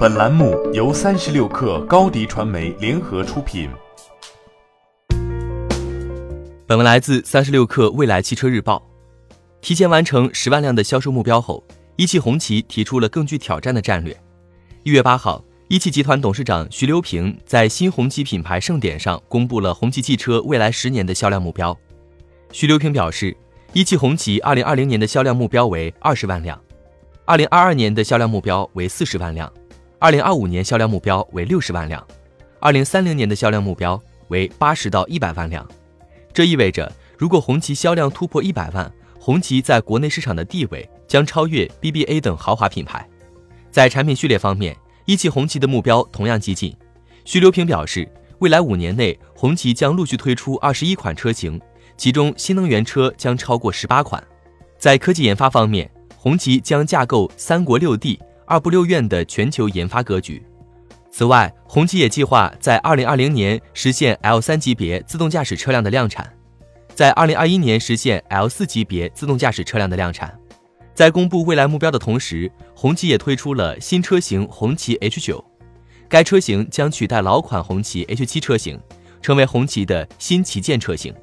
本栏目由三十六氪高低传媒联合出品。本文来自三十六氪未来汽车日报。提前完成十万辆的销售目标后，一汽红旗提出了更具挑战的战略。一月八号，一汽集团董事长徐留平在新红旗品牌盛典上公布了红旗汽车未来十年的销量目标。徐留平表示，一汽红旗二零二零年的销量目标为二十万辆，二零二二年的销量目标为四十万辆。二零二五年销量目标为六十万辆，二零三零年的销量目标为八十到一百万辆。这意味着，如果红旗销量突破一百万，红旗在国内市场的地位将超越 BBA 等豪华品牌。在产品序列方面，一汽红旗的目标同样激进。徐留平表示，未来五年内，红旗将陆续推出二十一款车型，其中新能源车将超过十八款。在科技研发方面，红旗将架构三国六地。二部六院的全球研发格局。此外，红旗也计划在二零二零年实现 L 三级别自动驾驶车辆的量产，在二零二一年实现 L 四级别自动驾驶车辆的量产。在公布未来目标的同时，红旗也推出了新车型红旗 H 九，该车型将取代老款红旗 H 七车型，成为红旗的新旗舰车型。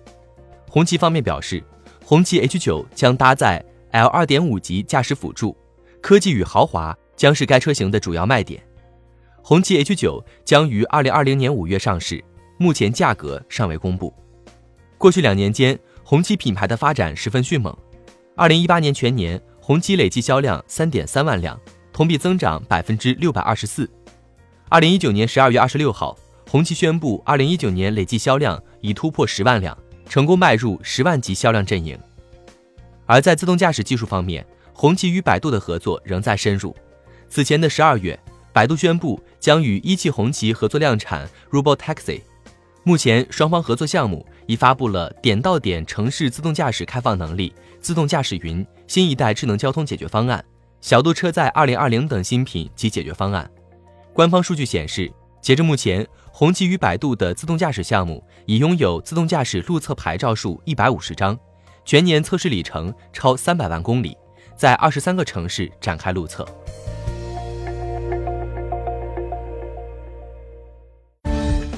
红旗方面表示，红旗 H 九将搭载 L 二点五级驾驶辅助，科技与豪华。将是该车型的主要卖点。红旗 H9 将于二零二零年五月上市，目前价格尚未公布。过去两年间，红旗品牌的发展十分迅猛。二零一八年全年，红旗累计销量三点三万辆，同比增长百分之六百二十四。二零一九年十二月二十六号，红旗宣布，二零一九年累计销量已突破十万辆，成功迈入十万级销量阵营。而在自动驾驶技术方面，红旗与百度的合作仍在深入。此前的十二月，百度宣布将与一汽红旗合作量产 Robotaxi。目前，双方合作项目已发布了点到点城市自动驾驶开放能力、自动驾驶云、新一代智能交通解决方案、小度车载二零二零等新品及解决方案。官方数据显示，截至目前，红旗与百度的自动驾驶项目已拥有自动驾驶路测牌照数一百五十张，全年测试里程超三百万公里，在二十三个城市展开路测。